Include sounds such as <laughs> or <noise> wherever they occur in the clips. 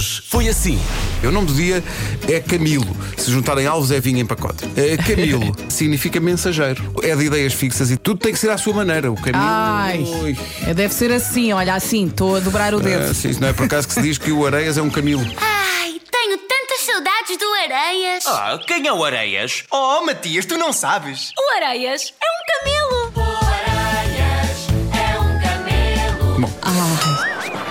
Hoje foi assim. O nome do dia é Camilo. Se juntarem alvos, é vinho em pacote. É, Camilo <laughs> significa mensageiro. É de ideias fixas e tudo tem que ser à sua maneira. O Camilo. Ai, Ui. deve ser assim, olha assim, estou a dobrar o dedo. Ah, sim, isso não é por acaso que se diz que o Areias é um Camilo. Ai, tenho tantas saudades do Areias. Ah, quem é o Areias? Oh, Matias, tu não sabes. O Areias é um camelo.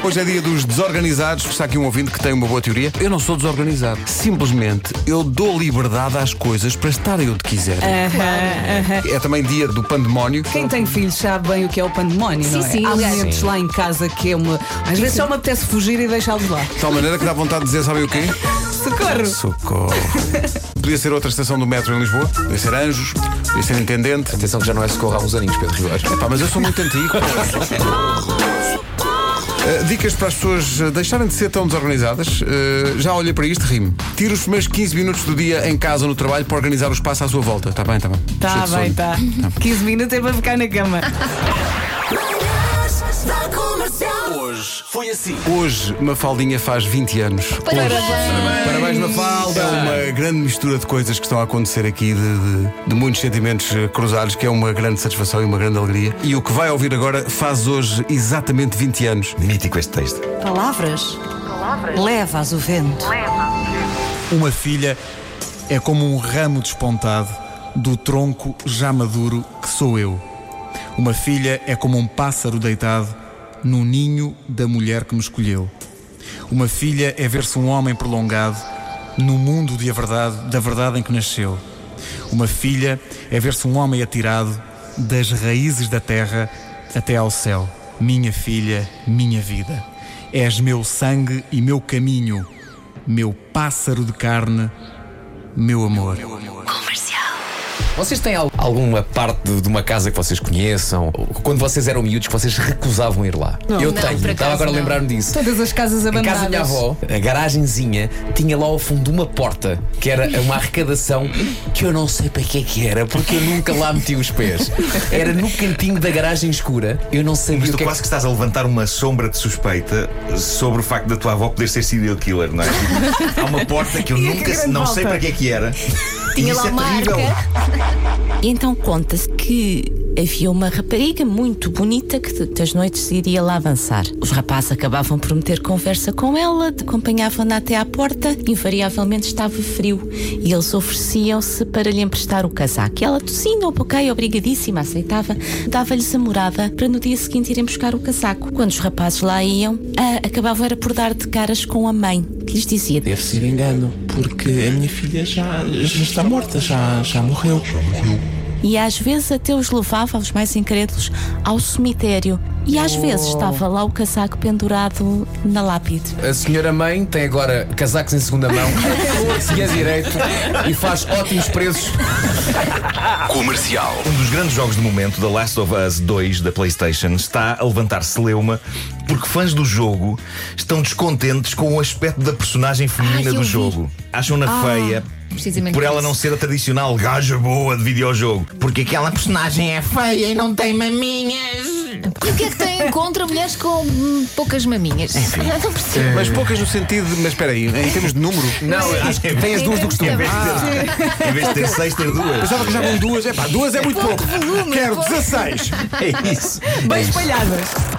Hoje é dia dos desorganizados. Está aqui um ouvinte que tem uma boa teoria. Eu não sou desorganizado. Simplesmente eu dou liberdade às coisas para estarem onde quiserem. É também dia do pandemónio. Quem tem filhos sabe bem o que é o pandemónio, não é? sim, Há aliás- momentos lá em casa que é uma. Às vezes só me apetece fugir e deixá-los lá. De tal maneira que dá vontade de dizer, sabem o quê? Socorro! Socorro. Podia ser outra estação do metro em Lisboa. Podia ser Anjos. Podia ser Intendente. Atenção que já não é socorro há uns aninhos, Pedro Ribeiro. Pá, mas eu sou muito antigo. Uh, <laughs> dicas para as pessoas uh, deixarem de ser tão desorganizadas. Uh, já olhei para isto, rime. Tira os primeiros 15 minutos do dia em casa ou no trabalho para organizar o espaço à sua volta. Está bem, está bem. Tá de bem, sono. tá. 15 minutos é para ficar na cama. Hoje foi assim. Hoje, Mafaldinha faz 20 anos. Parabéns! Parabéns, Mafalda! É uma grande mistura de coisas que estão a acontecer aqui, de, de- de muitos sentimentos eh, cruzados, que é uma grande satisfação e uma grande alegria. E o que vai ouvir agora faz hoje exatamente 20 anos. Mítico este texto. Palavras? Levas o vento. Uma filha é como um ramo despontado do tronco já maduro que sou eu. Uma filha é como um pássaro deitado no ninho da mulher que me escolheu. Uma filha é ver-se um homem prolongado no mundo de verdade, da verdade em que nasceu. Uma filha é ver-se um homem atirado das raízes da terra até ao céu. Minha filha, minha vida. És meu sangue e meu caminho, meu pássaro de carne, meu amor. Vocês têm al- alguma parte de, uma casa que vocês conheçam? Quando vocês eram miúdos, que vocês recusavam ir lá? Eu Não, tenho. acaso Estava agora a não. lembrar-me disso. Todas as casas Em casa da minha abandonadas. avó, a garagenzinha tinha lá ao fundo uma porta que era uma arrecadação que eu não sei para que é que era, porque eu nunca lá meti os pés. Era no cantinho da garagem escura, eu não sabia Mas o tu que é quase que estás a levantar uma sombra de suspeita sobre o facto da tua avó poder ser serial killer, não é? <laughs> Há uma porta que eu E a nunca não sei volta. para que é que era. Tinha e lá isso é uma terrível. E então conta-se que havia uma rapariga muito bonita que das noites iria lá avançar. Os rapazes acabavam por meter conversa com ela, acompanhavam-na até à porta, invariavelmente estava frio e eles ofereciam-se para lhe emprestar o casaco. E ela, sim, ok, obrigadíssima, aceitava, dava-lhes a morada para no dia seguinte irem buscar o casaco. Quando os rapazes lá iam, ah, acabavam era por dar de caras com a mãe, que lhes dizia: Deve ser engano, porque a minha filha já, já está morta, já, já morreu. E às vezes até os levava, os mais incrédulos, ao cemitério. E às vezes estava lá o casaco pendurado na lápide. A senhora mãe tem agora casacos em segunda mão, <laughs> se é direito e faz ótimos preços. Comercial. Um dos grandes jogos do momento, The Last of Us 2 da PlayStation, está a levantar celeuma porque fãs do jogo estão descontentes com o aspecto da personagem feminina Ai, do vi. jogo. Acham-na feia. Precisamente Por ela isso. não ser a tradicional gaja boa de videojogo. Porque aquela personagem é feia e não tem maminhas. E o que é que tem contra mulheres com hum, poucas maminhas? Não percebo. Mas poucas no sentido de. Mas espera aí, em termos de número. Não, acho que tem as duas do costume. Em vez de ter, em vez de ter seis, ter duas. Pensava que já vão duas. É pá, duas é muito pouco. Quero 16. É isso. Bem espalhadas.